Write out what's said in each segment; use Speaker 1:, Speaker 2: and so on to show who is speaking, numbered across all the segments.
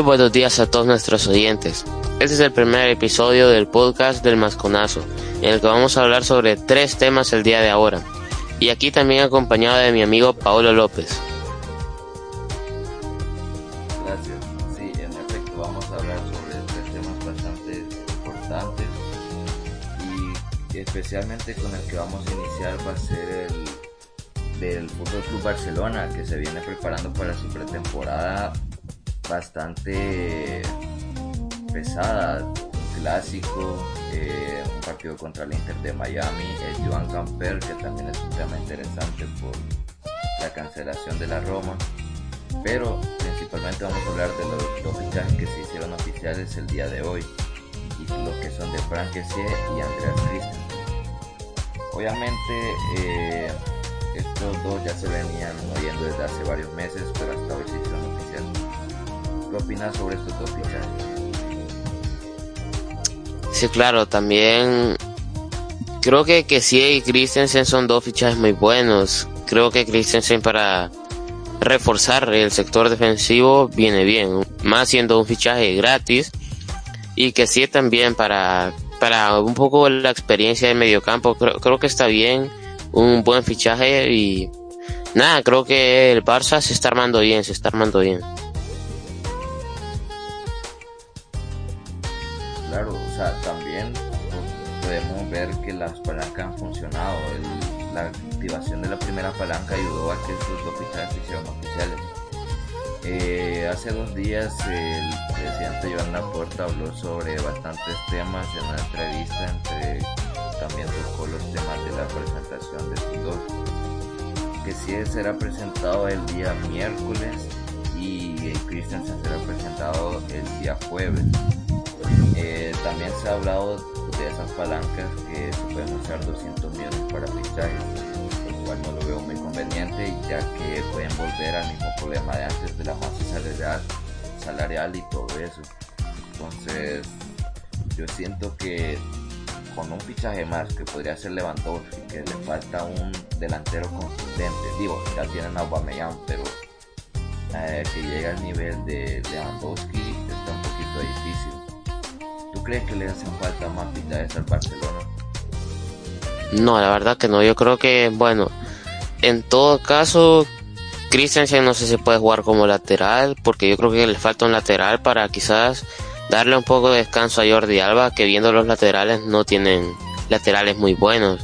Speaker 1: Muy buenos días a todos nuestros oyentes. Este es el primer episodio del podcast del Masconazo, en el que vamos a hablar sobre tres temas el día de ahora. Y aquí también acompañado de mi amigo Paulo López.
Speaker 2: Gracias. Sí, en efecto, vamos a hablar sobre tres temas bastante importantes y especialmente con el que vamos a iniciar va a ser el del Fútbol Club Barcelona que se viene preparando para su pretemporada bastante pesada, un clásico, eh, un partido contra el Inter de Miami, el Joan Camper, que también es un tema interesante por la cancelación de la Roma, pero principalmente vamos a hablar de los dos fichajes que se hicieron oficiales el día de hoy, y los que son de Frank y Andreas Christensen. Obviamente, eh, estos dos ya se venían moviendo desde hace varios meses, pero hasta hoy se hicieron. ¿Qué opinas sobre estos dos fichajes?
Speaker 1: Sí, claro, también creo que, que sí y Christensen son dos fichajes muy buenos. Creo que Christensen para reforzar el sector defensivo viene bien, más siendo un fichaje gratis y que sí también para, para un poco la experiencia de mediocampo, creo, creo que está bien, un buen fichaje y nada, creo que el Barça se está armando bien, se está armando bien.
Speaker 2: Las palancas han funcionado. la activación de la primera palanca ayudó a que estos dos fichajes se hicieran oficiales. Eh, hace dos días el presidente Joan Laporta habló sobre bastantes temas en una entrevista entre también tocó los temas de la presentación de dos que sí será presentado el día miércoles y Christensen será presentado el día jueves eh, también se ha hablado de esas palancas que se pueden usar 200 millones para fichajes, lo cual no lo veo muy conveniente ya que pueden volver al mismo problema de antes de la masa salarial, salarial y todo eso. Entonces, yo siento que con un fichaje más que podría ser Lewandowski, que le falta un delantero consistente, digo, ya tienen a Aubameyang, pero eh, que llegue al nivel de Lewandowski está un poquito difícil. ¿Tú crees que le hacen falta más al Barcelona?
Speaker 1: No, la verdad que no. Yo creo que, bueno, en todo caso, Christensen no sé si puede jugar como lateral, porque yo creo que le falta un lateral para quizás darle un poco de descanso a Jordi Alba, que viendo los laterales no tienen laterales muy buenos.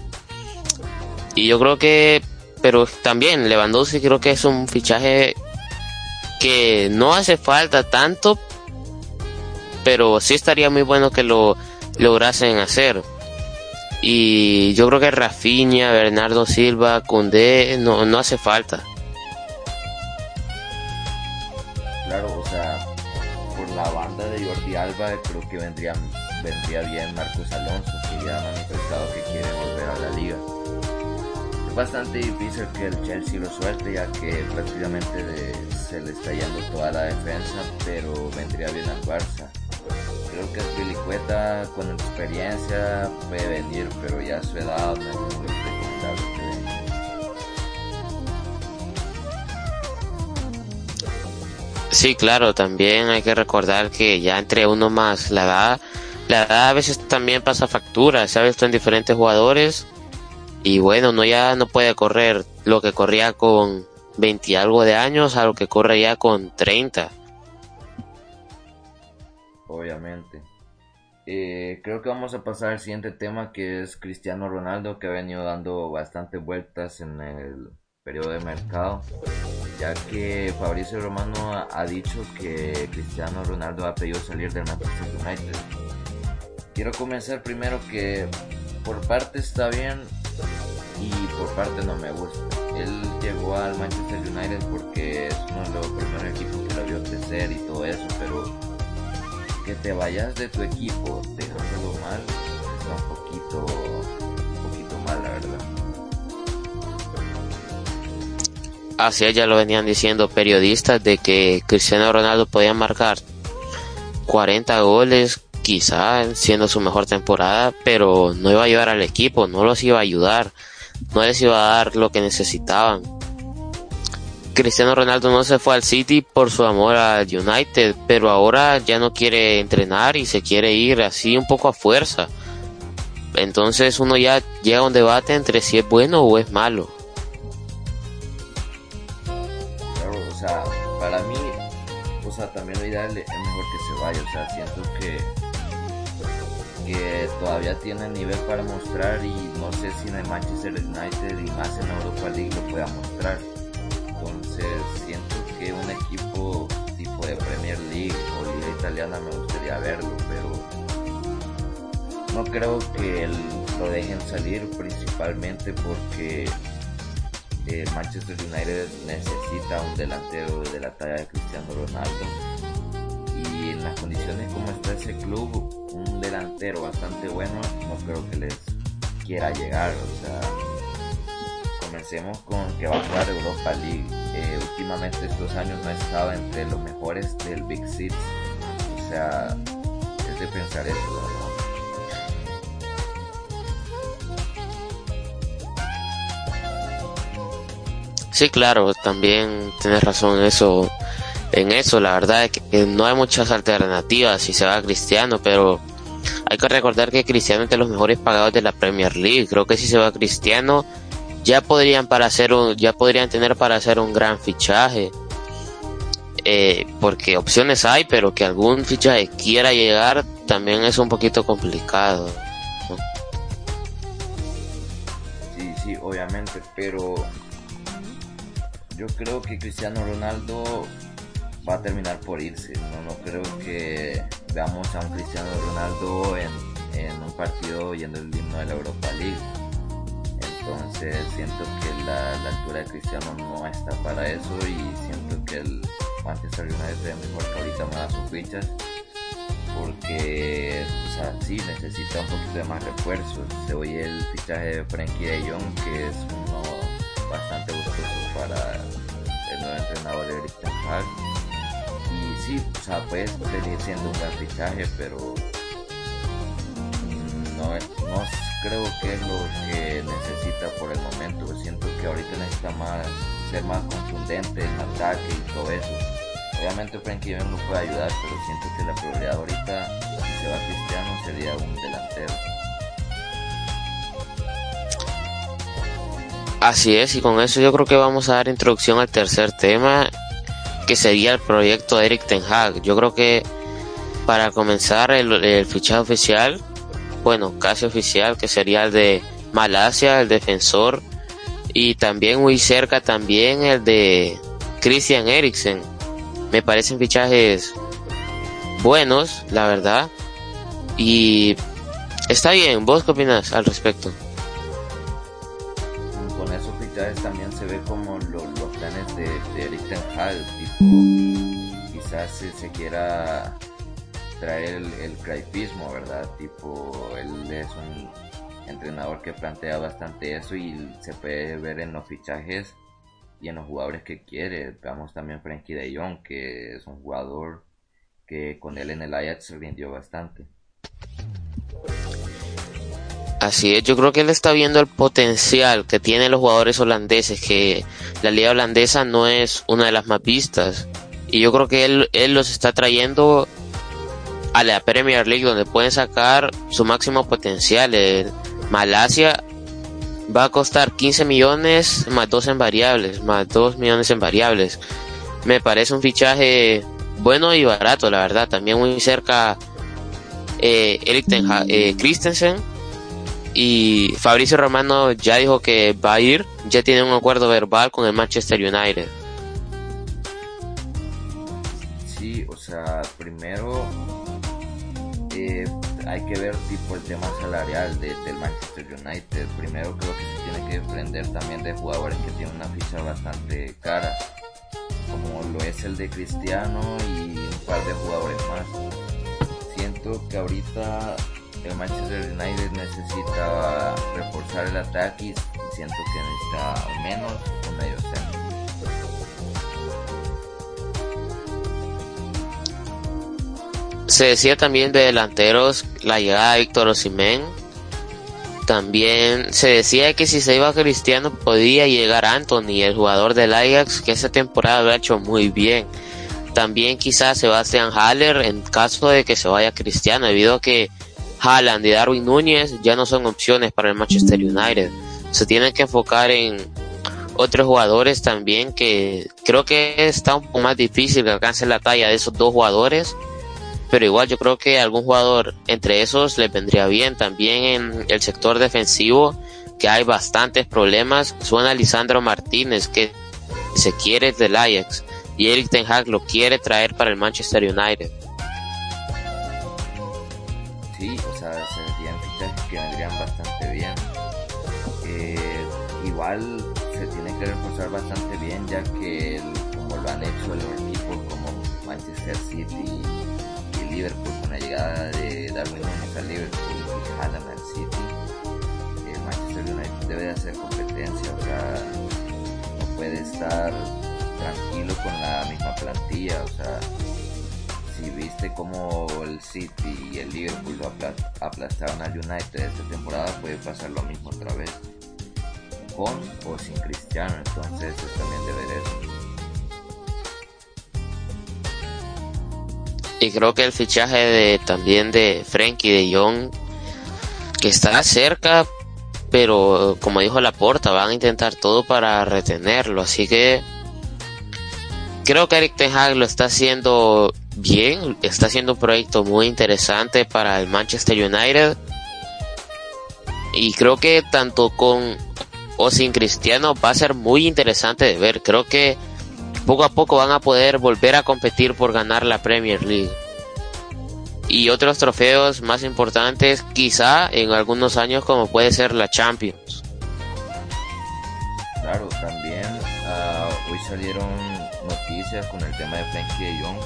Speaker 1: Y yo creo que, pero también Lewandowski creo que es un fichaje que no hace falta tanto, pero sí estaría muy bueno que lo lograsen hacer. Y yo creo que Rafinha, Bernardo Silva, Cundé no, no hace falta.
Speaker 2: Claro, o sea, por la banda de Jordi Alba creo que vendría, vendría bien Marcos Alonso, que ya ha manifestado que quiere volver a la liga. Es bastante difícil que el Chelsea lo suelte ya que prácticamente se le está yendo toda la defensa, pero vendría bien al Barça. Creo que Filicueta con experiencia puede venir, pero ya su edad no es muy recomendable
Speaker 1: Sí, claro, también hay que recordar que ya entre uno más la edad, la edad a veces también pasa factura, se ha visto en diferentes jugadores y bueno, uno ya no puede correr lo que corría con 20 y algo de años a lo que corre ya con 30
Speaker 2: obviamente. Eh, creo que vamos a pasar al siguiente tema que es Cristiano Ronaldo que ha venido dando bastantes vueltas en el periodo de mercado ya que Fabricio Romano ha, dicho que Cristiano Ronaldo ha pedido salir del Manchester United. Quiero comenzar primero que por parte está bien y por parte no me gusta. Él llegó al Manchester United porque es uno de los primeros equipos que lo vio crecer y todo eso, pero que te vayas de tu equipo dejándolo mal está un poquito, un poquito mal, la verdad.
Speaker 1: Así ya lo venían diciendo periodistas de que Cristiano Ronaldo podía marcar 40 goles, quizá siendo su mejor temporada, pero no iba a ayudar al equipo, no los iba a ayudar, no les iba a dar lo que necesitaban. Cristiano Ronaldo no se fue al City por su amor al United, pero ahora ya no quiere entrenar y se quiere ir así un poco a fuerza. Entonces uno ya llega a un debate entre si es bueno o es malo.
Speaker 2: Claro, o sea, para mí, o sea, también lo ideal es mejor que se vaya, o sea, siento que todavía tiene nivel para mostrar y no sé si en el Manchester United y más en Europa League lo pueda mostrar. Entonces siento que un equipo tipo de Premier League o Liga Italiana me gustaría verlo, pero no creo que lo dejen salir principalmente porque el Manchester United necesita un delantero de la talla de Cristiano Ronaldo. Y en las condiciones como está ese club un delantero bastante bueno no creo que les quiera llegar o sea comencemos con que va a jugar Europa League eh, últimamente estos años no ha estado entre los mejores del Big Six o sea es de pensar eso ¿no?
Speaker 1: Sí, claro, también tienes razón en eso. En eso, la verdad es que no hay muchas alternativas si se va a Cristiano, pero hay que recordar que Cristiano es de los mejores pagados de la Premier League. Creo que si se va a Cristiano ya podrían para hacer un, ya podrían tener para hacer un gran fichaje. Eh, porque opciones hay, pero que algún fichaje quiera llegar también es un poquito complicado.
Speaker 2: Sí, sí, obviamente, pero yo creo que Cristiano Ronaldo va a terminar por irse. No, no creo que veamos a un Cristiano Ronaldo en, un partido yendo el himno de la Europa League. Entonces siento que la, altura de Cristiano no está para eso y siento que el Manchester United es mejor que ahorita mueva sus fichas porque o sea, sí necesita un poquito de más refuerzos. Se oye el fichaje de Frankie de Jong que es uno bastante gustoso para el nuevo entrenador de Eric Hag. Y sí, o sea, puede seguir siendo un gran fichaje, pero mm, no, no creo que es lo que necesita por el momento. Siento que ahorita necesita más ser más contundente en ataque y todo eso. Obviamente Frankie Young no puede ayudar, pero siento que la prioridad ahorita, si se va Cristiano, sería un delantero.
Speaker 1: Así es, y con eso yo creo que vamos a dar introducción al tercer tema, que sería el proyecto Eric Ten Hag. Yo creo que para comenzar el, fichaje oficial, bueno, casi oficial, que sería el de Malasia, el defensor, y también muy cerca también el de Christian Eriksen. Me parecen fichajes buenos, la verdad, y está bien. ¿Vos qué opinas al respecto?
Speaker 2: también se ve como los planes de, Eric Ten Hag, tipo, quizás se, quiera traer el, el ¿verdad? Tipo, él es un entrenador que plantea bastante eso y se puede ver en los fichajes y en los jugadores que quiere. Veamos también Frankie de Jong, que es un jugador que con él en el Ajax rindió bastante.
Speaker 1: Así es, yo creo que él está viendo el potencial que tienen los jugadores holandeses, que la liga holandesa no es una de las más vistas. Y yo creo que él, él los está trayendo a la Premier League donde pueden sacar su máximo potencial. El Malasia va a costar 15 millones más 2 en variables, más 2 millones en variables. Me parece un fichaje bueno y barato, la verdad. También muy cerca eh, eh, Christensen y Fabricio Romano ya dijo que va a ir, ya tiene un acuerdo verbal con el Manchester United.
Speaker 2: Sí, o sea, primero eh, hay que ver tipo el tema salarial del Manchester United. Primero creo que se tiene que desprender también de jugadores que tienen una ficha bastante cara, como lo es el de Cristiano y un par de jugadores más. Siento que ahorita el Manchester United necesita reforzar el ataque y siento que necesita menos un medio centro.
Speaker 1: Se decía también de delanteros la llegada de Víctor Osimhen, También se decía que si se iba Cristiano podía llegar Anthony, el jugador del Ajax, que esa temporada lo ha hecho muy bien. También quizás Sebastián Haller en caso de que se vaya Cristiano, debido a que Haaland y Darwin Núñez ya no son opciones para el Manchester United. Se tienen que enfocar en otros jugadores también que creo que está un poco más difícil que alcance la talla de esos dos jugadores pero igual yo creo que algún jugador entre esos le vendría bien. También en el sector defensivo, que hay bastantes problemas, suena Lisandro Martínez, que se quiere del Ajax, y Eric Ten Hag lo quiere traer para el Manchester United.
Speaker 2: Sí, o sea, serían fichajes que vendrían bastante bien. Eh, igual se tiene que reforzar bastante bien, ya que como lo han hecho los equipos como Manchester City Liverpool con la llegada de Darwin Núñez al Liverpool y Haaland al City, el Manchester United debe de hacer competencia, o sea, no puede estar tranquilo con la misma plantilla, o sea, si viste como el City y el Liverpool lo aplastaron al United esta temporada, puede pasar lo mismo otra vez, con o sin Cristiano, entonces es también de ver
Speaker 1: Y creo que el fichaje de también de Frankie de Jong, que está cerca, pero como dijo Laporta, van a intentar todo para retenerlo. Así que creo que Eric Ten Hag lo está haciendo bien, está haciendo un proyecto muy interesante para el Manchester United. Y creo que tanto con o sin Cristiano va a ser muy interesante de ver. Creo que poco a poco van a poder volver a competir por ganar la Premier League. Y otros trofeos más importantes quizá en algunos años como puede ser la Champions.
Speaker 2: Claro, también ah, hoy salieron noticias con el tema de Frankie de Jong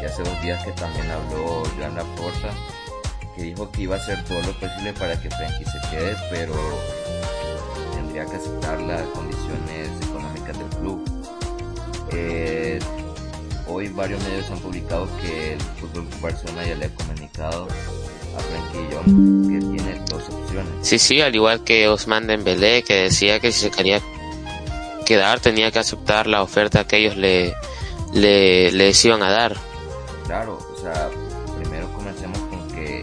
Speaker 2: y hace dos días que también habló Joan Laporta que dijo que iba a hacer todo lo posible para que Frankie se quede, pero tendría que aceptar las condiciones económicas del club. Eh, hoy varios medios han publicado que el Fútbol Barcelona ya le ha comunicado a Young que tiene dos opciones.
Speaker 1: Sí, sí, al igual que Osman Dembélé que decía que si se quería quedar tenía que aceptar la oferta que ellos le, le, les iban a dar.
Speaker 2: Claro, o sea, primero comencemos con que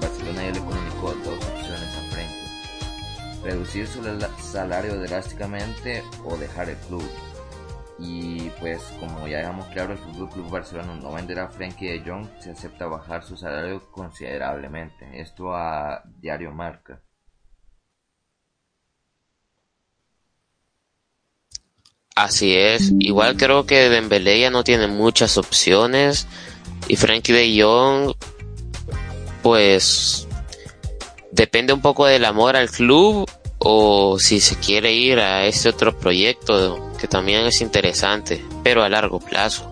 Speaker 2: Barcelona ya le comunicó dos opciones a Frankie. Reducir su salario drásticamente o dejar el club. Y pues como ya dejamos claro, el Fútbol Club Barcelona no venderá a Frenkie de Jong se acepta bajar su salario considerablemente. Esto a Diario Marca.
Speaker 1: Así es. Igual creo que Dembélé ya no tiene muchas opciones y Frenkie de Jong pues depende un poco del amor al club o si se quiere ir a este otro proyecto que también es interesante, pero a largo plazo.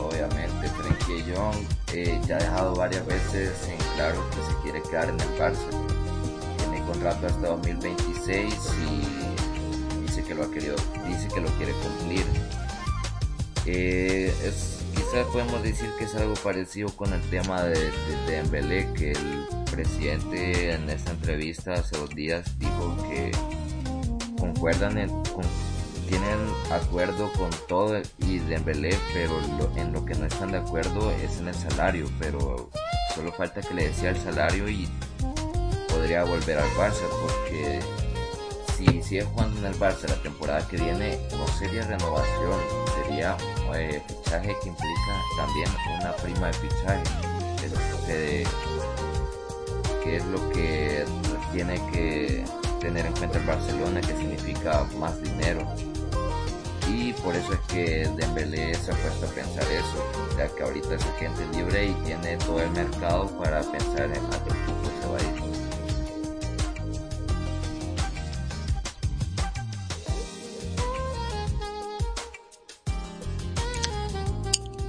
Speaker 2: Obviamente, Frenkie Young eh, ya ha dejado varias veces en claro que se quiere quedar en el Barça. Tiene contrato hasta 2026 y dice que lo ha querido, dice que lo quiere cumplir. Eh, podemos decir que es algo parecido con el tema de, de, Dembélé, que el presidente en esta entrevista hace dos días dijo que concuerdan en, tienen acuerdo con todo y Dembélé, pero en lo que no están de acuerdo es en el salario, pero solo falta que le decía el salario y podría volver al Barça porque si sigue jugando en el Barça la temporada que viene, no sería renovación, sería eh, fichaje que implica también una prima de fichaje, que, que es lo que tiene que tener en cuenta el Barcelona, que significa más dinero. Y por eso es que Dembélé se ha puesto a pensar eso, ya que ahorita es agente libre y tiene todo el mercado para pensar en a qué equipo se va.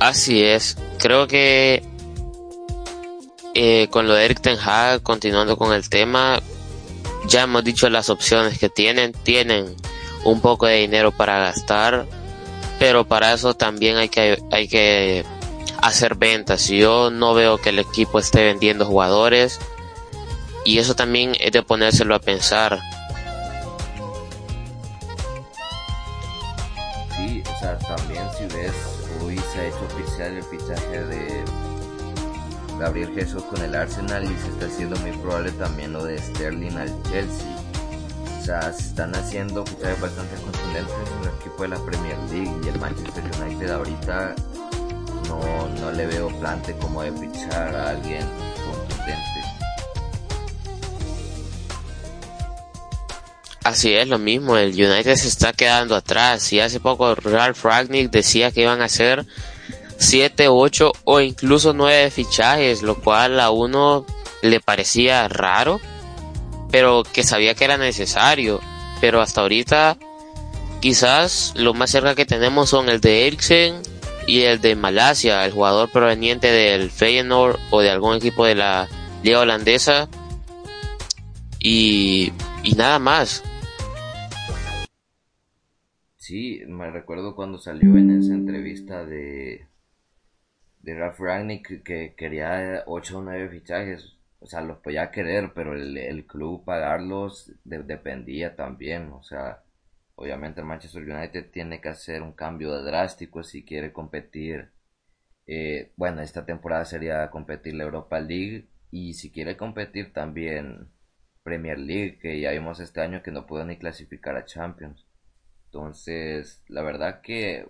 Speaker 1: Así es, creo que eh, con lo de Eric Ten Hag, continuando con el tema, ya hemos dicho las opciones que tienen, tienen un poco de dinero para gastar, pero para eso también hay que, hay que hacer ventas. Yo no veo que el equipo esté vendiendo jugadores, y eso también es de ponérselo a pensar.
Speaker 2: Sí, o sea, también si ves, ha hecho oficial el fichaje de Gabriel Jesús con el Arsenal y se está haciendo muy probable también lo de Sterling al Chelsea. O sea, se están haciendo fichajes bastante contundentes en el equipo de la Premier League y el Manchester United ahorita no, no le veo plante como de fichar a alguien
Speaker 1: Así es, lo mismo, el United se está quedando atrás y hace poco Ralph Ragnick decía que iban a hacer 7, 8 o incluso 9 fichajes, lo cual a uno le parecía raro, pero que sabía que era necesario. Pero hasta ahorita quizás lo más cerca que tenemos son el de Eriksen y el de Malasia, el jugador proveniente del Feyenoord o de algún equipo de la liga holandesa. Y nada más.
Speaker 2: Sí, me recuerdo cuando salió en esa entrevista de, de Ralph Ragnick que quería 8 o 9 fichajes. O sea, los podía querer, pero el, club pagarlos dependía también. O sea, obviamente el Manchester United tiene que hacer un cambio drástico si quiere competir. Eh, bueno, esta temporada sería competir la Europa League y si quiere competir también Premier League, que ya vimos este año que no pudo ni clasificar a Champions. Entonces, la verdad que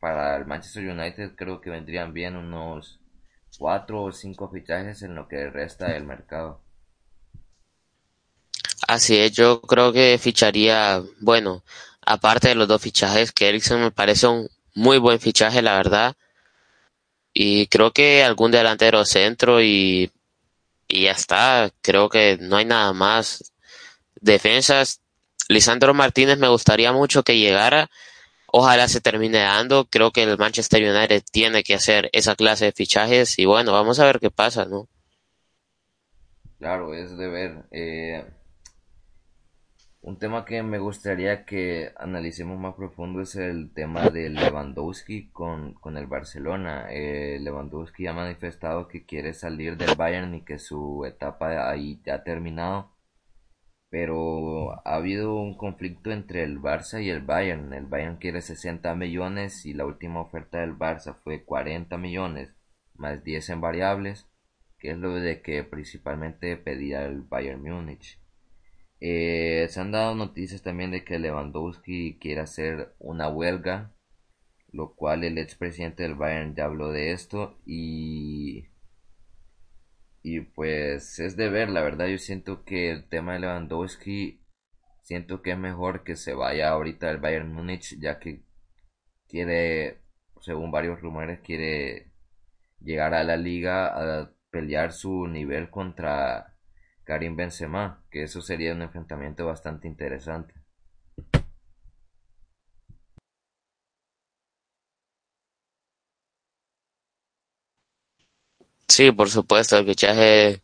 Speaker 2: para el Manchester United creo que vendrían bien unos cuatro o cinco fichajes en lo que resta del mercado.
Speaker 1: Así es, yo creo que ficharía, bueno, aparte de los dos fichajes, que Ericsson me parece un muy buen fichaje, la verdad. Y creo que algún delantero centro y, y ya está. Creo que no hay nada más. Defensas, Lisandro Martínez me gustaría mucho que llegara. Ojalá se termine dando. Creo que el Manchester United tiene que hacer esa clase de fichajes y bueno, vamos a ver qué pasa, ¿no?
Speaker 2: Claro, es de ver. Eh, un tema que me gustaría que analicemos más profundo es el tema de Lewandowski con, con el Barcelona. Eh, Lewandowski ha manifestado que quiere salir del Bayern y que su etapa ahí ya ha terminado pero ha habido un conflicto entre el Barça y el Bayern. El Bayern quiere 60 millones y la última oferta del Barça fue 40 millones más 10 en variables, que es lo de que principalmente pedía el Bayern Múnich. Eh, se han dado noticias también de que Lewandowski quiere hacer una huelga, lo cual el expresidente del Bayern ya habló de esto y y pues es de ver, la verdad yo siento que el tema de Lewandowski, siento que es mejor que se vaya ahorita al Bayern Múnich, ya que quiere, según varios rumores, quiere llegar a la liga a pelear su nivel contra Karim Benzema, que eso sería un enfrentamiento bastante interesante.
Speaker 1: Sí, por supuesto, el fichaje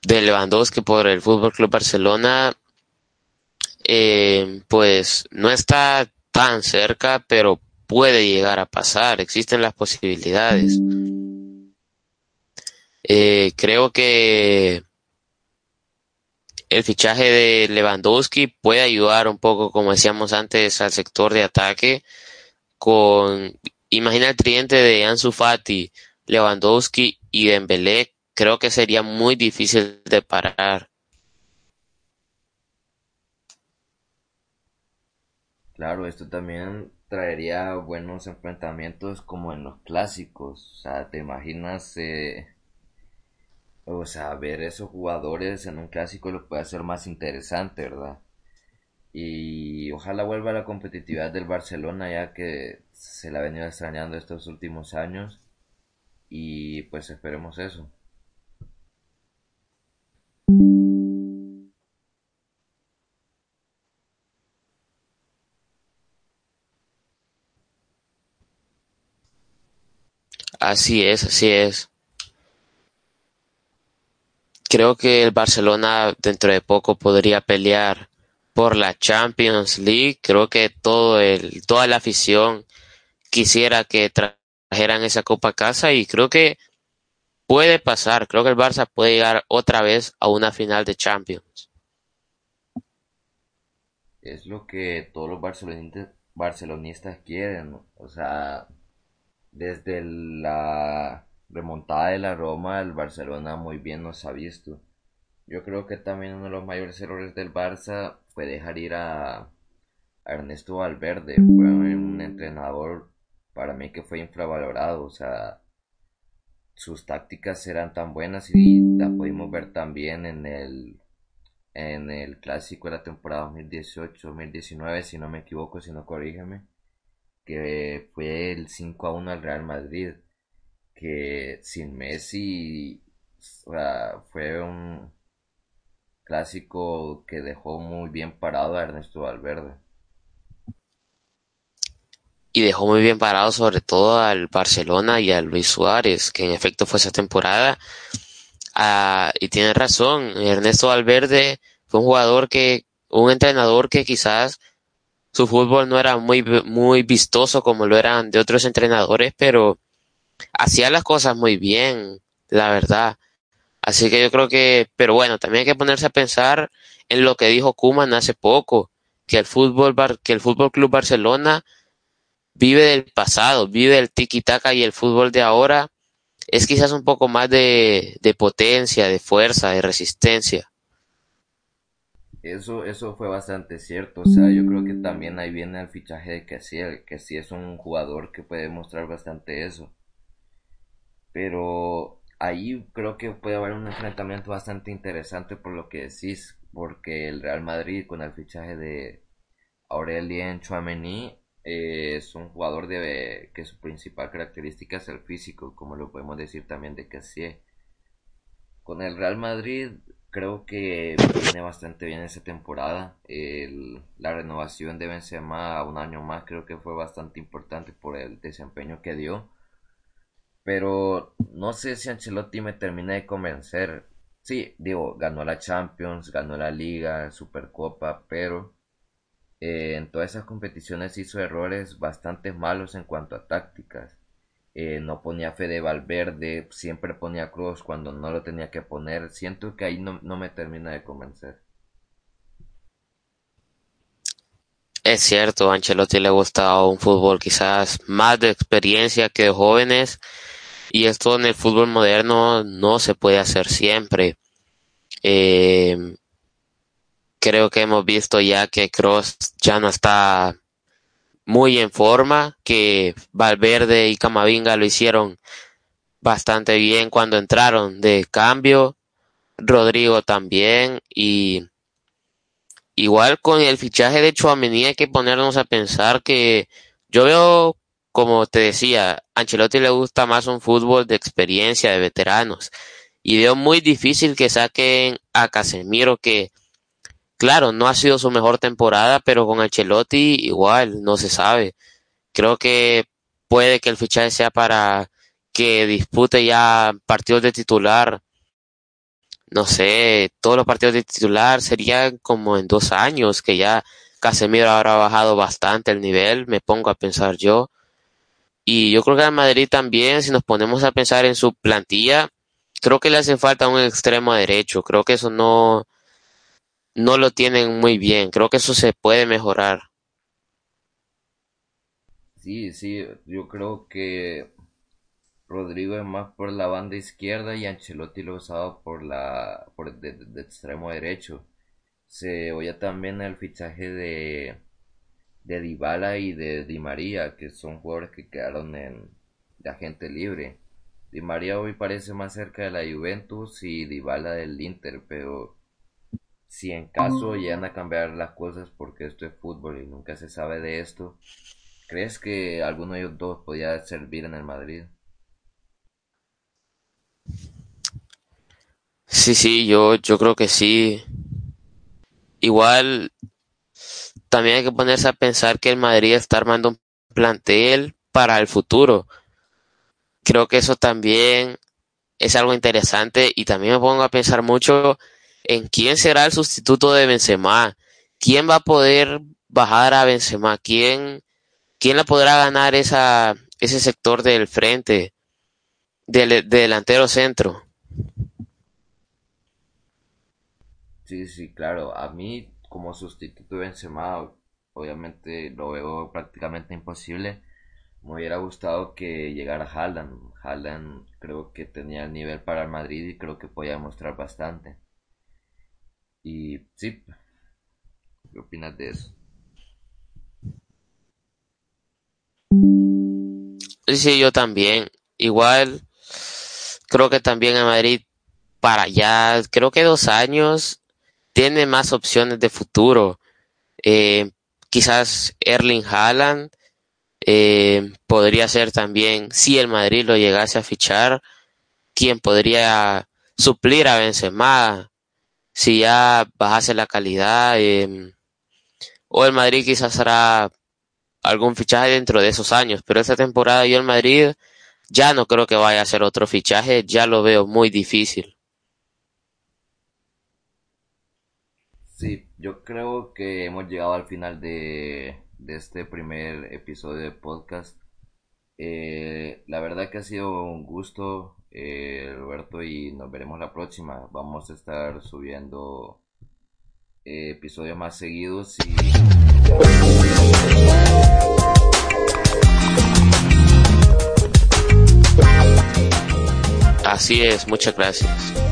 Speaker 1: de Lewandowski por el Fútbol Club Barcelona, eh, pues no está tan cerca, pero puede llegar a pasar, existen las posibilidades. Eh, creo que el fichaje de Lewandowski puede ayudar un poco, como decíamos antes, al sector de ataque con, imagina el tridente de Ansu Fati, Lewandowski y Dembélé creo que sería muy difícil de parar.
Speaker 2: Claro, esto también traería buenos enfrentamientos como en los clásicos. O sea, te imaginas, eh, o sea, ver esos jugadores en un clásico lo puede hacer más interesante, ¿verdad? Y ojalá vuelva la competitividad del Barcelona ya que se la ha venido extrañando estos últimos años y pues esperemos eso.
Speaker 1: Así es, así es. Creo que el Barcelona dentro de poco podría pelear por la Champions League. Creo que todo el, toda la afición quisiera que trajeran esa copa casa y creo que puede pasar. Creo que el Barça puede llegar otra vez a una final de Champions.
Speaker 2: Es lo que todos los barcelonistas, barcelonistas quieren. O sea, desde la remontada de la Roma, el Barcelona muy bien nos ha visto. Yo creo que también uno de los mayores errores del Barça fue dejar ir a, Ernesto Valverde. Fue un entrenador para mí que fue infravalorado. O sea, sus tácticas eran tan buenas y las pudimos ver también en el en el clásico de la temporada 2018-2019, si no me equivoco, si no corrígeme, que fue el 5 a 1 al Real Madrid, que sin Messi fue un clásico que dejó muy bien parado a Ernesto Valverde.
Speaker 1: Y dejó muy bien parado sobre todo al Barcelona y a Luis Suárez, que en efecto fue esa temporada. Ah, y tiene razón, Ernesto Valverde fue un jugador que, un entrenador que quizás su fútbol no era muy, muy vistoso como lo eran de otros entrenadores, pero hacía las cosas muy bien, la verdad. Así que yo creo que, pero bueno, también hay que ponerse a pensar en lo que dijo Kuman hace poco, que el fútbol que el Fútbol Club Barcelona vive del pasado, vive del tiki-taka y el fútbol de ahora es quizás un poco más de, potencia, de fuerza, de resistencia.
Speaker 2: Eso, eso fue bastante cierto, o sea, yo creo que también ahí viene el fichaje de que que sí es un jugador que puede mostrar bastante eso. Pero ahí creo que puede haber un enfrentamiento bastante interesante por lo que decís, porque el Real Madrid con el fichaje de Aurelien Chouameni eh, es un jugador de, que su principal característica es el físico, como lo podemos decir también de Cassier. Con el Real Madrid creo que viene bastante bien esa temporada. la renovación de Benzema a un año más creo que fue bastante importante por el desempeño que dio. Pero no sé si Ancelotti me termina de convencer. Sí, digo, ganó la Champions, ganó la Liga, Supercopa, pero eh, en todas esas competiciones hizo errores bastante malos en cuanto a tácticas. Eh, no ponía Fede Valverde, siempre ponía Cruz cuando no lo tenía que poner. Siento que ahí no, no me termina de convencer.
Speaker 1: Es cierto, a Ancelotti le gusta un fútbol quizás más de experiencia que de jóvenes y esto en el fútbol moderno no se puede hacer siempre. Eh, creo que hemos visto ya que Cross ya no está muy en forma, que Valverde y Camavinga lo hicieron bastante bien cuando entraron de cambio, Rodrigo también y igual con el fichaje de Chouameni hay que ponernos a pensar que yo veo como te decía, Ancelotti le gusta más un fútbol de experiencia, de veteranos. Y veo muy difícil que saquen a Casemiro, que claro, no ha sido su mejor temporada, pero con Ancelotti igual, no se sabe. Creo que puede que el fichaje sea para que dispute ya partidos de titular. No sé, todos los partidos de titular serían como en dos años, que ya Casemiro habrá bajado bastante el nivel, me pongo a pensar yo. Y yo creo que a Madrid también, si nos ponemos a pensar en su plantilla, creo que le hace falta un extremo derecho. Creo que eso no, no lo tienen muy bien. Creo que eso se puede mejorar.
Speaker 2: Sí, sí, yo creo que Rodrigo es más por la banda izquierda y Ancelotti lo usaba por la por de, extremo derecho. Se oye también el fichaje de de Dybala y de Di María, que son jugadores que quedaron en, de agente libre. Di María hoy parece más cerca de la Juventus y Dybala del Inter, pero si en caso llegan a cambiar las cosas porque esto es fútbol y nunca se sabe de esto, ¿crees que alguno de ellos dos podía servir en el Madrid?
Speaker 1: Sí, sí, yo, yo creo que sí. Igual también hay que ponerse a pensar que el Madrid está armando un plantel para el futuro. Creo que eso también es algo interesante y también me pongo a pensar mucho en quién será el sustituto de Benzema. ¿Quién va a poder bajar a Benzema? ¿Quién, quién la podrá ganar ese sector del frente? de, delantero centro.
Speaker 2: Sí, sí, claro. A mí, como sustituto de Benzema, obviamente lo veo prácticamente imposible. Me hubiera gustado que llegara Haaland. Haaland creo que tenía el nivel para el Madrid y creo que podía demostrar bastante. Y sí, ¿qué opinas de eso?
Speaker 1: Sí, yo también. Igual, creo que también en Madrid, para ya, creo que dos años, tiene más opciones de futuro. Eh, quizás Erling Haaland eh, podría ser también, si el Madrid lo llegase a fichar, quien podría suplir a Benzema si ya bajase la calidad. Eh, o el Madrid quizás hará algún fichaje dentro de esos años, pero esta temporada yo el Madrid ya no creo que vaya a hacer otro fichaje, ya lo veo muy difícil.
Speaker 2: Sí, yo creo que hemos llegado al final de, este primer episodio de podcast. Eh, la verdad que ha sido un gusto, eh, Roberto, y nos veremos la próxima. Vamos a estar subiendo eh, episodios más seguidos y...
Speaker 1: Así es, muchas gracias.